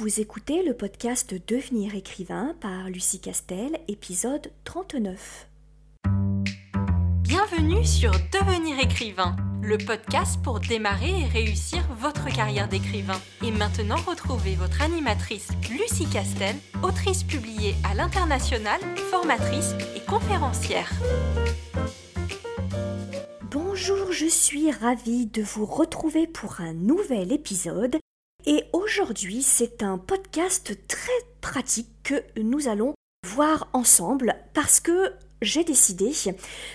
vous écoutez le podcast Devenir écrivain par Lucie Castel, épisode 39. Bienvenue sur Devenir écrivain, le podcast pour démarrer et réussir votre carrière d'écrivain. Et maintenant, retrouvez votre animatrice Lucie Castel, autrice publiée à l'international, formatrice et conférencière. Bonjour, je suis ravie de vous retrouver pour un nouvel épisode. Et aujourd'hui, c'est un podcast très pratique que nous allons voir ensemble parce que j'ai décidé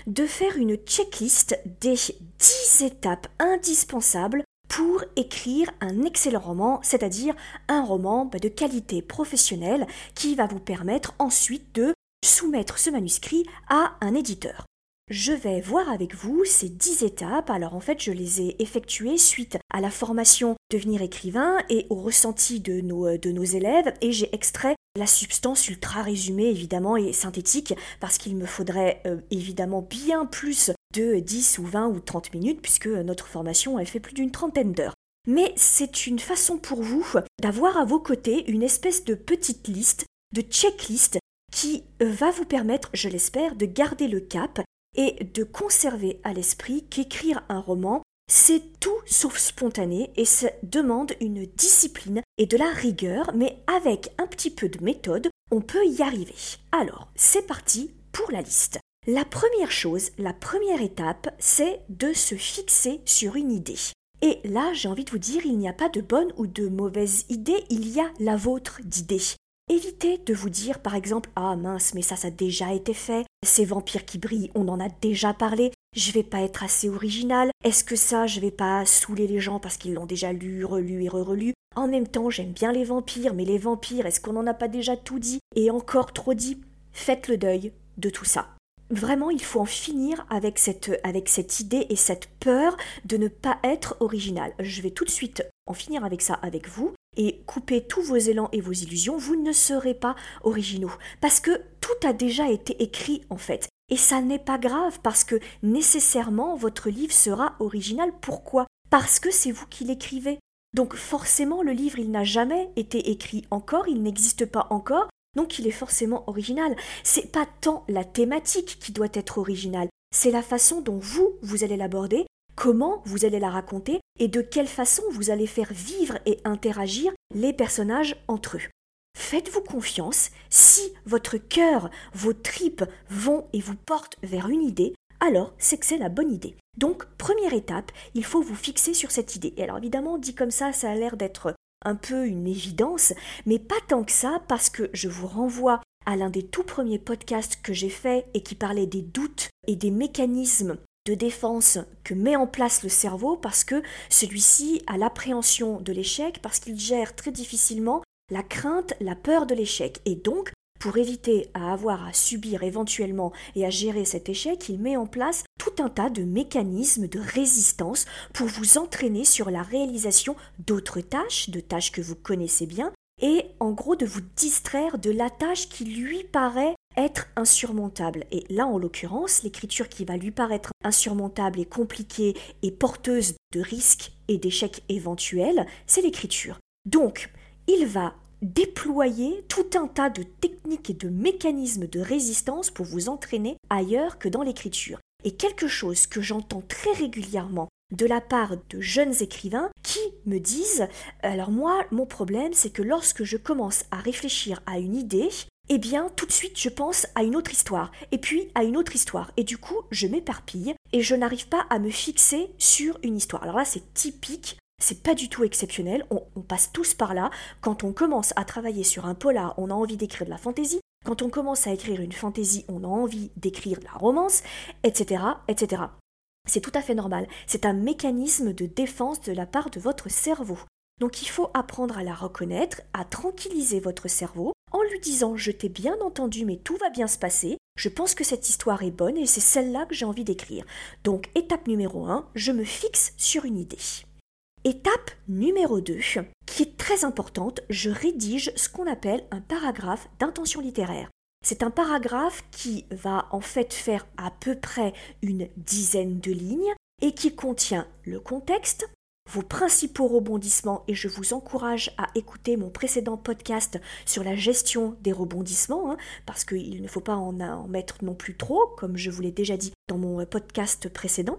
de faire une checklist des 10 étapes indispensables pour écrire un excellent roman, c'est-à-dire un roman bah, de qualité professionnelle qui va vous permettre ensuite de soumettre ce manuscrit à un éditeur. Je vais voir avec vous ces dix étapes. Alors en fait, je les ai effectuées suite à la formation Devenir écrivain et au ressenti de nos, euh, de nos élèves et j'ai extrait la substance ultra résumée évidemment et synthétique parce qu'il me faudrait euh, évidemment bien plus de 10 ou 20 ou 30 minutes puisque notre formation elle fait plus d'une trentaine d'heures. Mais c'est une façon pour vous d'avoir à vos côtés une espèce de petite liste, de checklist qui va vous permettre, je l'espère, de garder le cap et de conserver à l'esprit qu'écrire un roman, c'est tout sauf spontané et ça demande une discipline et de la rigueur, mais avec un petit peu de méthode, on peut y arriver. Alors, c'est parti pour la liste. La première chose, la première étape, c'est de se fixer sur une idée. Et là, j'ai envie de vous dire, il n'y a pas de bonne ou de mauvaise idée, il y a la vôtre d'idée. Évitez de vous dire par exemple Ah mince, mais ça, ça a déjà été fait, ces vampires qui brillent, on en a déjà parlé, je vais pas être assez original, est-ce que ça, je vais pas saouler les gens parce qu'ils l'ont déjà lu, relu et re-relu? En même temps, j'aime bien les vampires, mais les vampires, est-ce qu'on n'en a pas déjà tout dit et encore trop dit? Faites le deuil de tout ça. Vraiment, il faut en finir avec cette, avec cette idée et cette peur de ne pas être original. Je vais tout de suite en finir avec ça avec vous et couper tous vos élans et vos illusions, vous ne serez pas originaux. Parce que tout a déjà été écrit en fait. Et ça n'est pas grave parce que nécessairement votre livre sera original. Pourquoi? Parce que c'est vous qui l'écrivez. Donc forcément le livre il n'a jamais été écrit encore, il n'existe pas encore, donc il est forcément original. C'est pas tant la thématique qui doit être originale, c'est la façon dont vous vous allez l'aborder comment vous allez la raconter et de quelle façon vous allez faire vivre et interagir les personnages entre eux. Faites-vous confiance, si votre cœur, vos tripes vont et vous portent vers une idée, alors c'est que c'est la bonne idée. Donc, première étape, il faut vous fixer sur cette idée. Et alors évidemment, dit comme ça, ça a l'air d'être un peu une évidence, mais pas tant que ça, parce que je vous renvoie à l'un des tout premiers podcasts que j'ai fait et qui parlait des doutes et des mécanismes de défense que met en place le cerveau parce que celui-ci a l'appréhension de l'échec parce qu'il gère très difficilement la crainte, la peur de l'échec. Et donc, pour éviter à avoir à subir éventuellement et à gérer cet échec, il met en place tout un tas de mécanismes de résistance pour vous entraîner sur la réalisation d'autres tâches, de tâches que vous connaissez bien, et en gros de vous distraire de la tâche qui lui paraît être insurmontable. Et là, en l'occurrence, l'écriture qui va lui paraître insurmontable et compliquée et porteuse de risques et d'échecs éventuels, c'est l'écriture. Donc, il va déployer tout un tas de techniques et de mécanismes de résistance pour vous entraîner ailleurs que dans l'écriture. Et quelque chose que j'entends très régulièrement de la part de jeunes écrivains qui me disent alors moi mon problème c'est que lorsque je commence à réfléchir à une idée eh bien tout de suite je pense à une autre histoire, et puis à une autre histoire, et du coup je m'éparpille et je n'arrive pas à me fixer sur une histoire. Alors là c'est typique, c'est pas du tout exceptionnel, on, passe tous par là. Quand on commence à travailler sur un polar, on a envie d'écrire de la fantaisie. Quand on commence à écrire une fantaisie, on a envie d'écrire de la romance, etc., etc. C'est tout à fait normal. C'est un mécanisme de défense de la part de votre cerveau. Donc il faut apprendre à la reconnaître, à tranquilliser votre cerveau en lui disant je t'ai bien entendu mais tout va bien se passer, je pense que cette histoire est bonne et c'est celle-là que j'ai envie d'écrire. Donc étape numéro 1, je me fixe sur une idée. Étape numéro 2, qui est très importante, je rédige ce qu'on appelle un paragraphe d'intention littéraire. C'est un paragraphe qui va en fait faire à peu près une dizaine de lignes et qui contient le contexte, vos principaux rebondissements et je vous encourage à écouter mon précédent podcast sur la gestion des rebondissements, hein, parce qu'il ne faut pas en, en mettre non plus trop, comme je vous l'ai déjà dit dans mon podcast précédent.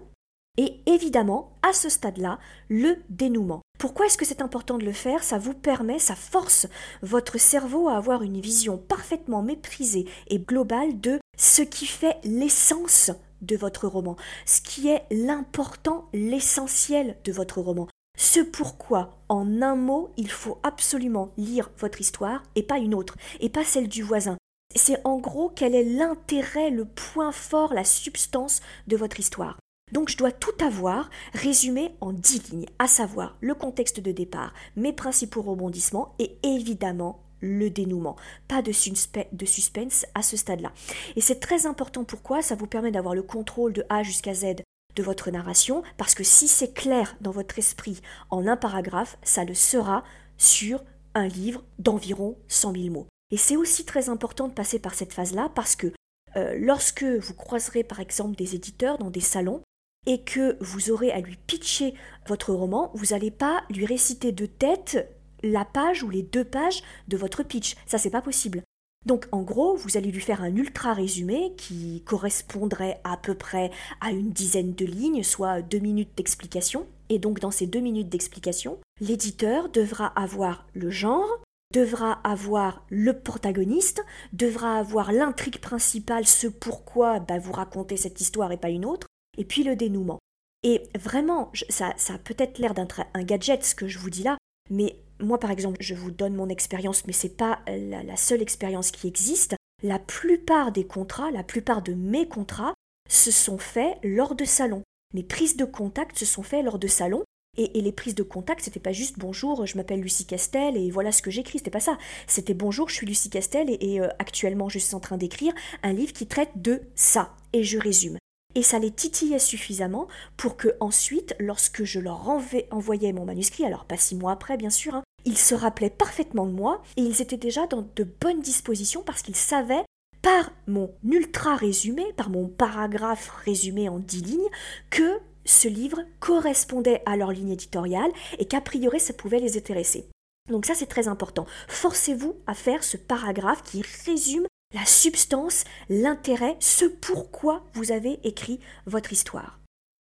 Et évidemment, à ce stade-là, le dénouement. Pourquoi est-ce que c'est important de le faire? Ça vous permet, ça force votre cerveau à avoir une vision parfaitement méprisée et globale de ce qui fait l'essence de votre roman, ce qui est l'important, l'essentiel de votre roman. Ce pourquoi, en un mot, il faut absolument lire votre histoire et pas une autre, et pas celle du voisin. C'est en gros quel est l'intérêt, le point fort, la substance de votre histoire. Donc je dois tout avoir résumé en dix lignes, à savoir le contexte de départ, mes principaux rebondissements et évidemment le dénouement. Pas de, suspense à ce stade-là. Et c'est très important pourquoi? Ça vous permet d'avoir le contrôle de A jusqu'à Z de votre narration, parce que si c'est clair dans votre esprit en un paragraphe, ça le sera sur un livre d'environ 100 000 mots. Et c'est aussi très important de passer par cette phase-là, parce que euh, lorsque vous croiserez par exemple des éditeurs dans des salons, et que vous aurez à lui pitcher votre roman, vous n'allez pas lui réciter de tête la page ou les deux pages de votre pitch. Ça, c'est pas possible. Donc en gros, vous allez lui faire un ultra résumé qui correspondrait à peu près à une dizaine de lignes, soit deux minutes d'explication. Et donc dans ces deux minutes d'explication, l'éditeur devra avoir le genre, devra avoir le protagoniste, devra avoir l'intrigue principale, ce pourquoi bah, vous racontez cette histoire et pas une autre, et puis le dénouement. Et vraiment, ça, a peut-être l'air d'un un gadget ce que je vous dis là, mais moi, par exemple, je vous donne mon expérience, mais c'est pas la, seule expérience qui existe. La plupart des contrats, la plupart de mes contrats, se sont faits lors de salons. Mes prises de contact se sont faites lors de salons. Et, les prises de contact, c'était pas juste bonjour, je m'appelle Lucie Castel et voilà ce que j'écris, c'était pas ça. C'était bonjour, je suis Lucie Castel et, euh, actuellement je suis en train d'écrire un livre qui traite de ça. Et je résume et ça les titillait suffisamment pour que ensuite, lorsque je leur envoyais mon manuscrit, alors pas six mois après bien sûr, hein, ils se rappelaient parfaitement de moi et ils étaient déjà dans de bonnes dispositions parce qu'ils savaient par mon ultra résumé, par mon paragraphe résumé en dix lignes, que ce livre correspondait à leur ligne éditoriale et qu'a priori ça pouvait les intéresser. Donc ça c'est très important. Forcez-vous à faire ce paragraphe qui résume la substance, l'intérêt, ce pourquoi vous avez écrit votre histoire.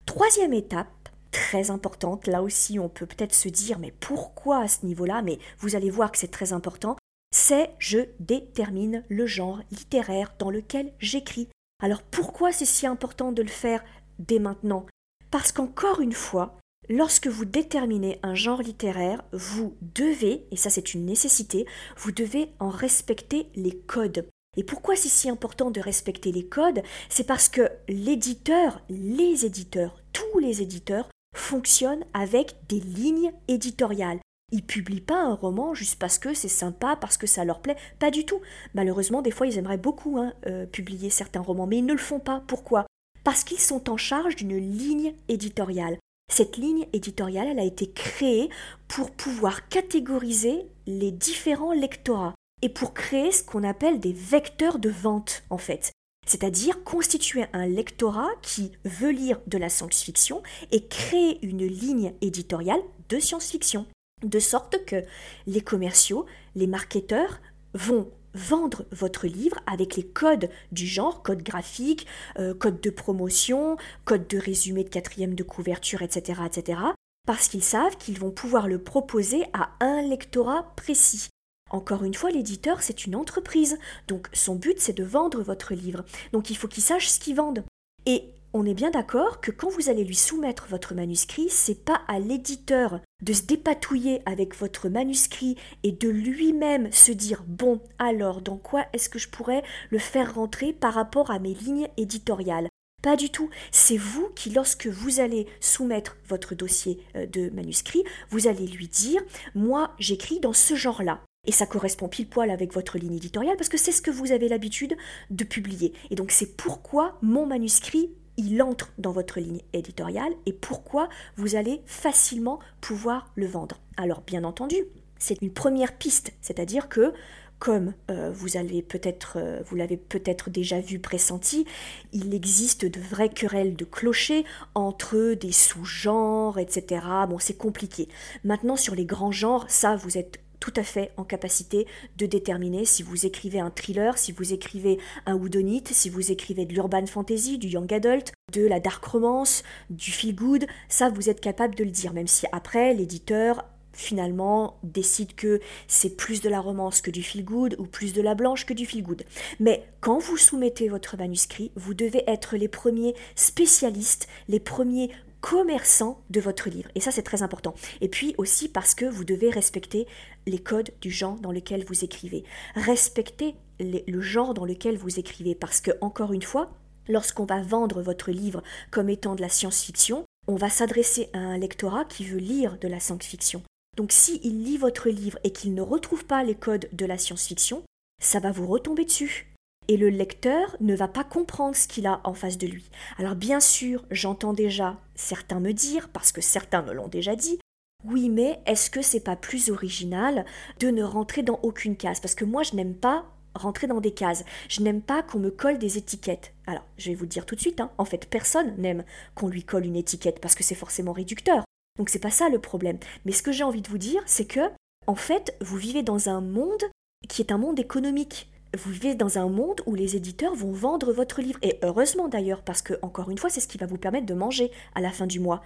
Troisième étape, très importante, là aussi on peut peut-être se dire mais pourquoi à ce niveau-là, mais vous allez voir que c'est très important, c'est je détermine le genre littéraire dans lequel j'écris. Alors pourquoi c'est si important de le faire dès maintenant? Parce qu'encore une fois, Lorsque vous déterminez un genre littéraire, vous devez, et ça c'est une nécessité, vous devez en respecter les codes. Et pourquoi c'est si important de respecter les codes? C'est parce que l'éditeur, les éditeurs, tous les éditeurs fonctionnent avec des lignes éditoriales. Ils publient pas un roman juste parce que c'est sympa, parce que ça leur plaît, pas du tout. Malheureusement, des fois, ils aimeraient beaucoup hein, euh, publier certains romans, mais ils ne le font pas. Pourquoi? Parce qu'ils sont en charge d'une ligne éditoriale. Cette ligne éditoriale, elle a été créée pour pouvoir catégoriser les différents lectorats et pour créer ce qu'on appelle des vecteurs de vente en fait. C'est-à-dire constituer un lectorat qui veut lire de la science-fiction et créer une ligne éditoriale de science-fiction. De sorte que les commerciaux, les marketeurs vont vendre votre livre avec les codes du genre, code graphique, euh, code de promotion, code de résumé de quatrième de couverture, etc., etc., parce qu'ils savent qu'ils vont pouvoir le proposer à un lectorat précis. Encore une fois, l'éditeur, c'est une entreprise, donc son but, c'est de vendre votre livre. Donc il faut qu'il sache ce qu'il vende. Et on est bien d'accord que quand vous allez lui soumettre votre manuscrit, c'est pas à l'éditeur de se dépatouiller avec votre manuscrit et de lui-même se dire bon, alors dans quoi est-ce que je pourrais le faire rentrer par rapport à mes lignes éditoriales? Pas du tout. C'est vous qui, lorsque vous allez soumettre votre dossier euh, de manuscrit, vous allez lui dire, moi j'écris dans ce genre-là. Et ça correspond pile poil avec votre ligne éditoriale parce que c'est ce que vous avez l'habitude de publier. Et donc c'est pourquoi mon manuscrit, il entre dans votre ligne éditoriale et pourquoi vous allez facilement pouvoir le vendre. Alors bien entendu, c'est une première piste, c'est-à-dire que comme euh, vous avez peut-être euh, vous l'avez peut-être déjà vu pressenti, il existe de vraies querelles de clochers entre des sous-genres, etc. Bon, c'est compliqué. Maintenant, sur les grands genres, ça, vous êtes tout à fait en capacité de déterminer si vous écrivez un thriller, si vous écrivez un woodonite, si vous écrivez de l'urban fantasy, du young adult, de la dark romance, du feel good, ça vous êtes capable de le dire, même si après l'éditeur finalement décide que c'est plus de la romance que du feel good ou plus de la blanche que du feel good. Mais quand vous soumettez votre manuscrit, vous devez être les premiers spécialistes, les premiers commerçant de votre livre. Et ça, c'est très important. Et puis aussi parce que vous devez respecter les codes du genre dans lequel vous écrivez. Respectez le genre dans lequel vous écrivez. Parce que, encore une fois, lorsqu'on va vendre votre livre comme étant de la science-fiction, on va s'adresser à un lectorat qui veut lire de la science-fiction. Donc s'il lit votre livre et qu'il ne retrouve pas les codes de la science-fiction, ça va vous retomber dessus et le lecteur ne va pas comprendre ce qu'il a en face de lui. Alors bien sûr, j'entends déjà certains me dire, parce que certains me l'ont déjà dit, oui, mais est-ce que c'est pas plus original de ne rentrer dans aucune case? Parce que moi, je n'aime pas rentrer dans des cases. Je n'aime pas qu'on me colle des étiquettes. Alors, je vais vous le dire tout de suite, hein, en fait, personne n'aime qu'on lui colle une étiquette parce que c'est forcément réducteur. Donc c'est pas ça le problème. Mais ce que j'ai envie de vous dire, c'est que, en fait, vous vivez dans un monde qui est un monde économique vous vivez dans un monde où les éditeurs vont vendre votre livre. Et heureusement d'ailleurs, parce que, encore une fois, c'est ce qui va vous permettre de manger à la fin du mois.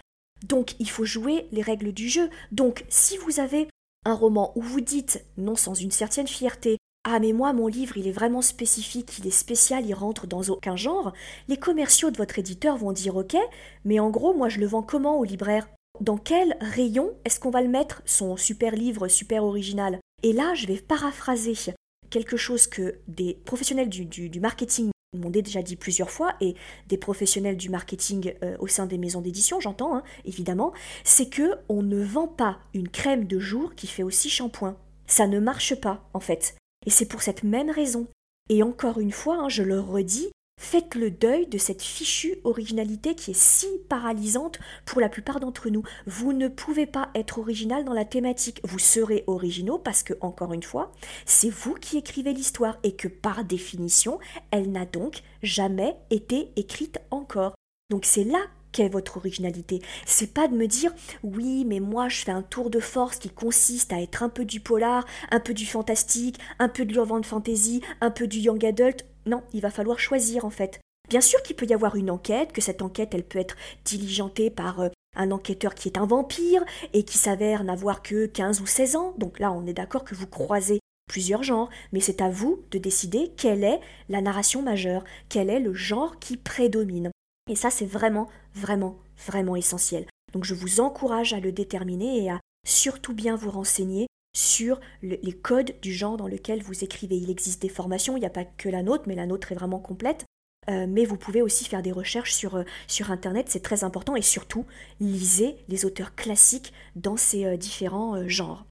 Donc, il faut jouer les règles du jeu. Donc, si vous avez un roman où vous dites, non sans une certaine fierté, ah mais moi mon livre il est vraiment spécifique, il est spécial, il rentre dans aucun genre, les commerciaux de votre éditeur vont dire ok, mais en gros moi je le vends comment au libraire? Dans quel rayon est-ce qu'on va le mettre, son super livre super original? Et là je vais paraphraser quelque chose que des professionnels du, marketing m'ont déjà dit plusieurs fois, et des professionnels du marketing euh, au sein des maisons d'édition, j'entends, hein, évidemment, c'est que on ne vend pas une crème de jour qui fait aussi shampoing. Ça ne marche pas, en fait. Et c'est pour cette même raison. Et encore une fois, hein, je le redis, Faites le deuil de cette fichue originalité qui est si paralysante pour la plupart d'entre nous. Vous ne pouvez pas être original dans la thématique. Vous serez originaux parce que, encore une fois, c'est vous qui écrivez l'histoire et que par définition, elle n'a donc jamais été écrite encore. Donc c'est là qu'est votre originalité. C'est pas de me dire oui, mais moi je fais un tour de force qui consiste à être un peu du polar, un peu du fantastique, un peu de l'urban fantasy, un peu du young adult. Non, il va falloir choisir en fait. Bien sûr qu'il peut y avoir une enquête, que cette enquête elle peut être diligentée par euh, un enquêteur qui est un vampire et qui s'avère n'avoir que 15 ou 16 ans. Donc là, on est d'accord que vous croisez plusieurs genres, mais c'est à vous de décider quelle est la narration majeure, quel est le genre qui prédomine. Et ça, c'est vraiment, vraiment, vraiment essentiel. Donc je vous encourage à le déterminer et à surtout bien vous renseigner sur les codes du genre dans lequel vous écrivez. Il existe des formations, il n'y a pas que la nôtre, mais la nôtre est vraiment complète. Euh, mais vous pouvez aussi faire des recherches sur, euh, sur Internet, c'est très important, et surtout, lisez les auteurs classiques dans ces euh, différents genres.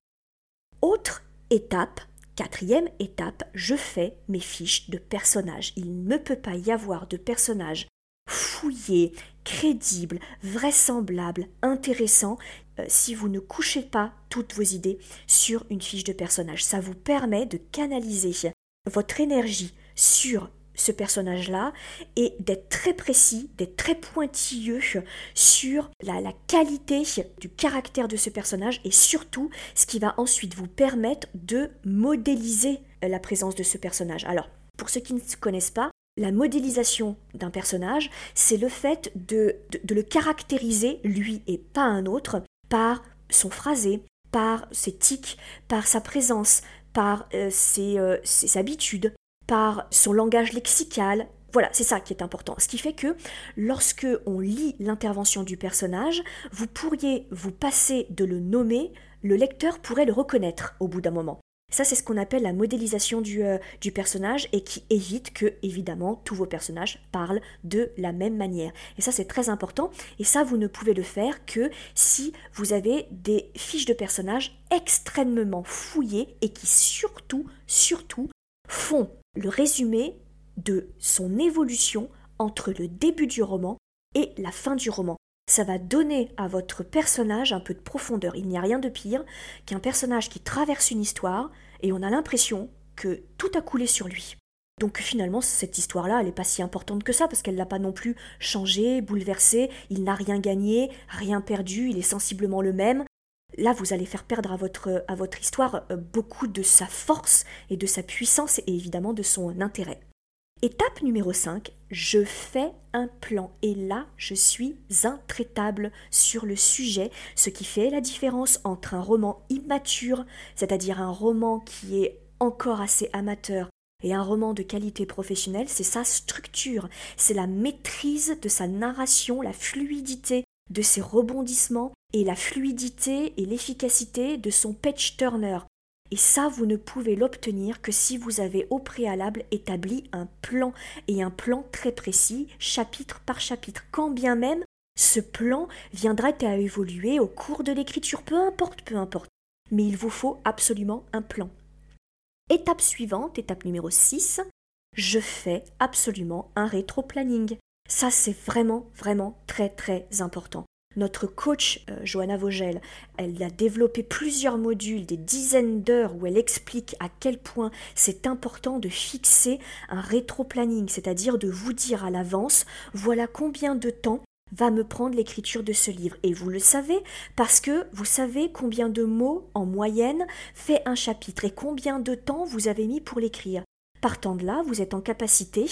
Autre étape, quatrième étape, je fais mes fiches de personnages. Il ne peut pas y avoir de personnages fouillés, crédibles, vraisemblables, intéressants euh, si vous ne couchez pas toutes vos idées sur une fiche de personnage. Ça vous permet de canaliser votre énergie sur ce personnage-là et d'être très précis, d'être très pointilleux sur la, la, qualité du caractère de ce personnage et surtout ce qui va ensuite vous permettre de modéliser la présence de ce personnage. Alors, pour ceux qui ne se connaissent pas, la modélisation d'un personnage, c'est le fait de, le caractériser, lui et pas un autre, par son phrasé, par ses tics, par sa présence, par euh, euh, ses, habitudes, par son langage lexical. Voilà, c'est ça qui est important. Ce qui fait que lorsque on lit l'intervention du personnage, vous pourriez vous passer de le nommer, le lecteur pourrait le reconnaître au bout d'un moment. Ça, c'est ce qu'on appelle la modélisation du, euh, du, personnage et qui évite que, évidemment, tous vos personnages parlent de la même manière. Et ça, c'est très important. Et ça, vous ne pouvez le faire que si vous avez des fiches de personnages extrêmement fouillées et qui surtout, surtout, font le résumé de son évolution entre le début du roman et la fin du roman. Ça va donner à votre personnage un peu de profondeur. Il n'y a rien de pire qu'un personnage qui traverse une histoire et on a l'impression que tout a coulé sur lui. Donc finalement, cette histoire-là, elle n'est pas si importante que ça, parce qu'elle l'a pas non plus changé, bouleversé, il n'a rien gagné, rien perdu, il est sensiblement le même. Là, vous allez faire perdre à votre, à votre histoire euh, beaucoup de sa force et de sa puissance et évidemment de son intérêt. Étape numéro 5, je fais un plan. Et là, je suis intraitable sur le sujet, ce qui fait la différence entre un roman immature, c'est-à-dire un roman qui est encore assez amateur, et un roman de qualité professionnelle, c'est sa structure, c'est la maîtrise de sa narration, la fluidité de ses rebondissements et la fluidité et l'efficacité de son page turner. Et ça, vous ne pouvez l'obtenir que si vous avez au préalable établi un plan, et un plan très précis, chapitre par chapitre, quand bien même ce plan viendra à évoluer au cours de l'écriture, peu importe, peu importe. Mais il vous faut absolument un plan. Étape suivante, étape numéro 6, je fais absolument un rétro-planning. Ça, c'est vraiment, vraiment très, très important. Notre coach, euh, Johanna Vogel, elle a développé plusieurs modules, des dizaines d'heures où elle explique à quel point c'est important de fixer un rétro-planning, c'est-à-dire de vous dire à l'avance, voilà combien de temps va me prendre l'écriture de ce livre. Et vous le savez parce que vous savez combien de mots en moyenne fait un chapitre et combien de temps vous avez mis pour l'écrire. Partant de là, vous êtes en capacité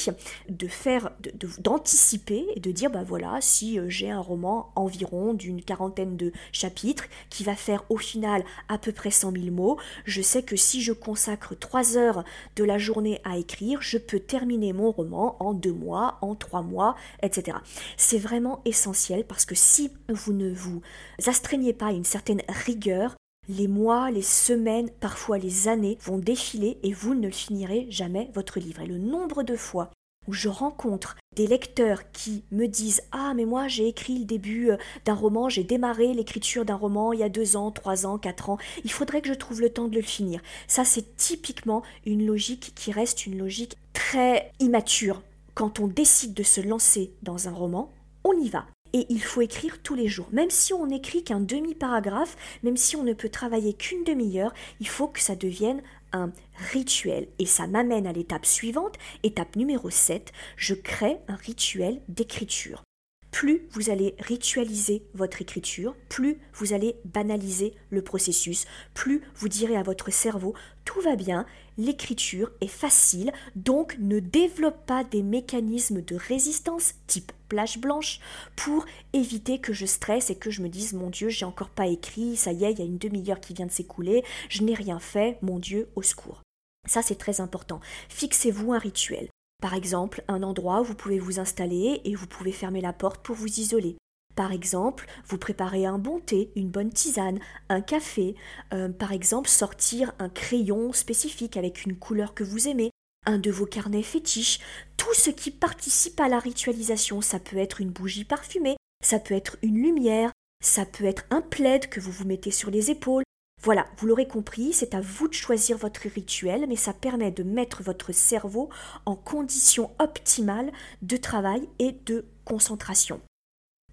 de faire, d'anticiper et de dire, bah voilà, si euh, j'ai un roman environ d'une quarantaine de chapitres qui va faire au final à peu près 100 000 mots, je sais que si je consacre trois heures de la journée à écrire, je peux terminer mon roman en deux mois, en trois mois, etc. C'est vraiment essentiel parce que si vous ne vous astreignez pas à une certaine rigueur, les mois, les semaines, parfois les années vont défiler et vous ne finirez jamais votre livre. Et le nombre de fois où je rencontre des lecteurs qui me disent Ah, mais moi j'ai écrit le début euh, d'un roman, j'ai démarré l'écriture d'un roman il y a deux ans, trois ans, quatre ans, il faudrait que je trouve le temps de le finir. Ça, c'est typiquement une logique qui reste une logique très immature. Quand on décide de se lancer dans un roman, on y va et il faut écrire tous les jours. Même si on n'écrit qu'un demi-paragraphe, même si on ne peut travailler qu'une demi-heure, il faut que ça devienne un rituel. Et ça m'amène à l'étape suivante, étape numéro 7, je crée un rituel d'écriture. Plus vous allez ritualiser votre écriture, plus vous allez banaliser le processus, plus vous direz à votre cerveau tout va bien, l'écriture est facile, donc ne développe pas des mécanismes de résistance type plage blanche pour éviter que je stresse et que je me dise mon Dieu, j'ai encore pas écrit, ça y est, il y a une demi-heure qui vient de s'écouler, je n'ai rien fait, mon Dieu, au secours. Ça, c'est très important. Fixez-vous un rituel. Par exemple, un endroit où vous pouvez vous installer et vous pouvez fermer la porte pour vous isoler. Par exemple, vous préparez un bon thé, une bonne tisane, un café, euh, par exemple sortir un crayon spécifique avec une couleur que vous aimez, un de vos carnets fétiches, tout ce qui participe à la ritualisation. Ça peut être une bougie parfumée, ça peut être une lumière, ça peut être un plaid que vous vous mettez sur les épaules. Voilà, vous l'aurez compris, c'est à vous de choisir votre rituel, mais ça permet de mettre votre cerveau en condition optimale de travail et de concentration.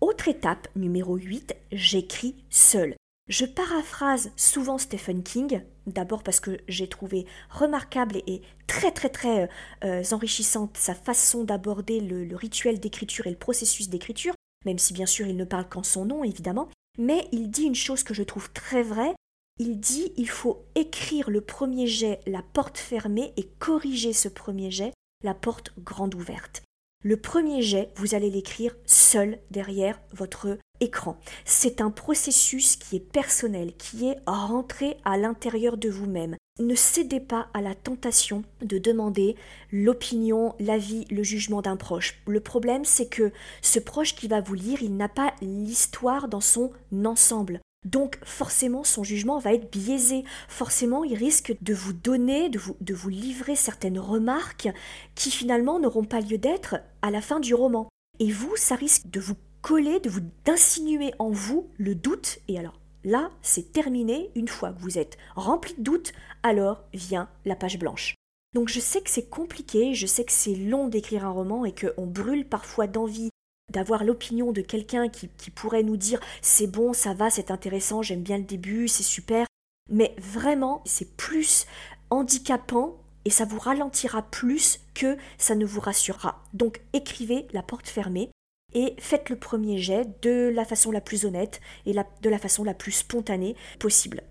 Autre étape, numéro 8, j'écris seul. Je paraphrase souvent Stephen King, d'abord parce que j'ai trouvé remarquable et très très très euh, enrichissante sa façon d'aborder le, rituel d'écriture et le processus d'écriture, même si bien sûr il ne parle qu'en son nom évidemment, mais il dit une chose que je trouve très vraie, il dit il faut écrire le premier jet la porte fermée et corriger ce premier jet la porte grande ouverte. Le premier jet, vous allez l'écrire seul derrière votre écran. C'est un processus qui est personnel, qui est rentré à l'intérieur de vous-même. Ne cédez pas à la tentation de demander l'opinion, l'avis, le jugement d'un proche. Le problème, c'est que ce proche qui va vous lire, il n'a pas l'histoire dans son ensemble. Donc forcément son jugement va être biaisé, forcément il risque de vous donner, de vous, de vous livrer certaines remarques qui finalement n'auront pas lieu d'être à la fin du roman. Et vous, ça risque de vous coller, de vous d'insinuer en vous le doute, et alors là c'est terminé, une fois que vous êtes rempli de doute, alors vient la page blanche. Donc je sais que c'est compliqué, je sais que c'est long d'écrire un roman et qu'on brûle parfois d'envie d'avoir l'opinion de quelqu'un qui, pourrait nous dire c'est bon, ça va, c'est intéressant, j'aime bien le début, c'est super. Mais vraiment, c'est plus handicapant et ça vous ralentira plus que ça ne vous rassurera. Donc écrivez la porte fermée et faites le premier jet de la façon la plus honnête et de la façon la plus spontanée possible.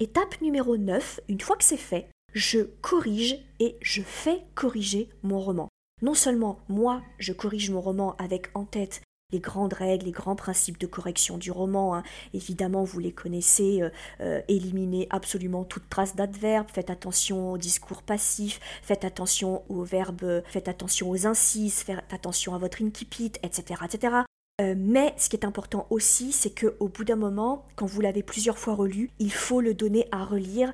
Étape numéro 9, une fois que c'est fait, je corrige et je fais corriger mon roman. Non seulement moi, je corrige mon roman avec en tête les grandes règles, les grands principes de correction du roman. Hein. Évidemment, vous les connaissez. Euh, euh, éliminez absolument toute trace d'adverbe. Faites attention au discours passif. Faites attention aux verbes. Faites attention aux incises. Faites attention à votre incipit, etc., etc. Euh, mais ce qui est important aussi, c'est que au bout d'un moment, quand vous l'avez plusieurs fois relu, il faut le donner à relire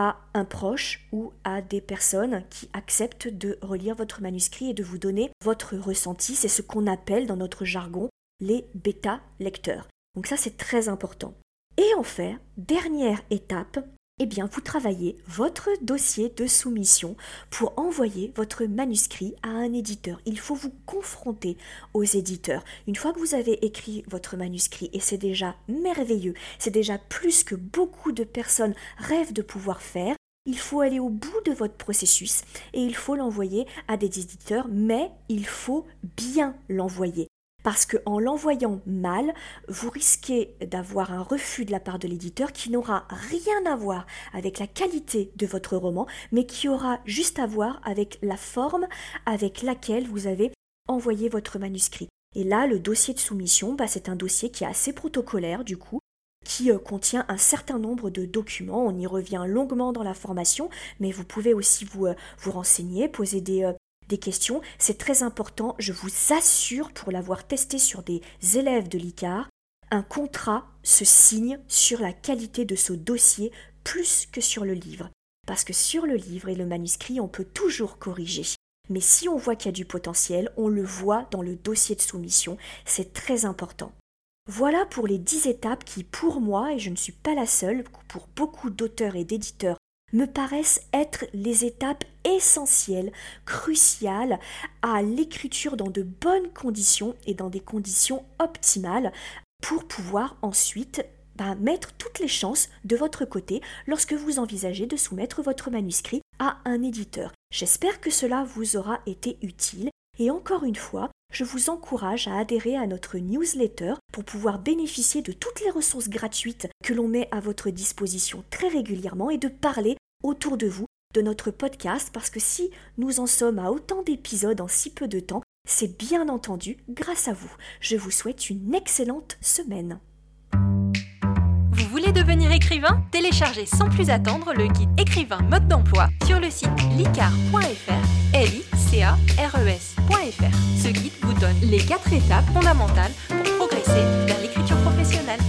à un proche ou à des personnes qui acceptent de relire votre manuscrit et de vous donner votre ressenti. C'est ce qu'on appelle dans notre jargon les bêta lecteurs. Donc ça, c'est très important. Et enfin, dernière étape, eh bien, vous travaillez votre dossier de soumission pour envoyer votre manuscrit à un éditeur. Il faut vous confronter aux éditeurs. Une fois que vous avez écrit votre manuscrit, et c'est déjà merveilleux, c'est déjà plus que beaucoup de personnes rêvent de pouvoir faire, il faut aller au bout de votre processus et il faut l'envoyer à des éditeurs, mais il faut bien l'envoyer. Parce qu'en l'envoyant mal, vous risquez d'avoir un refus de la part de l'éditeur qui n'aura rien à voir avec la qualité de votre roman, mais qui aura juste à voir avec la forme avec laquelle vous avez envoyé votre manuscrit. Et là, le dossier de soumission, bah, c'est un dossier qui est assez protocolaire du coup, qui euh, contient un certain nombre de documents. On y revient longuement dans la formation, mais vous pouvez aussi vous, euh, renseigner, poser des, euh, des questions. C'est très important, je vous assure, pour l'avoir testé sur des élèves de l'ICAR, un contrat se signe sur la qualité de ce dossier plus que sur le livre. Parce que sur le livre et le manuscrit, on peut toujours corriger. Mais si on voit qu'il y a du potentiel, on le voit dans le dossier de soumission. C'est très important. Voilà pour les dix étapes qui, pour moi, et je ne suis pas la seule, pour beaucoup d'auteurs et d'éditeurs me paraissent être les étapes essentielles, cruciales à l'écriture dans de bonnes conditions et dans des conditions optimales pour pouvoir ensuite bah, mettre toutes les chances de votre côté lorsque vous envisagez de soumettre votre manuscrit à un éditeur. J'espère que cela vous aura été utile et encore une fois, je vous encourage à adhérer à notre newsletter pour pouvoir bénéficier de toutes les ressources gratuites que l'on met à votre disposition très régulièrement et de parler autour de vous de notre podcast parce que si nous en sommes à autant d'épisodes en si peu de temps, c'est bien entendu grâce à vous. Je vous souhaite une excellente semaine. Vous voulez devenir écrivain? Téléchargez sans plus attendre le guide écrivain mode d'emploi sur le site licar.fr, l i e. Ce guide vous donne les quatre étapes fondamentales pour progresser vers l'écriture professionnelle.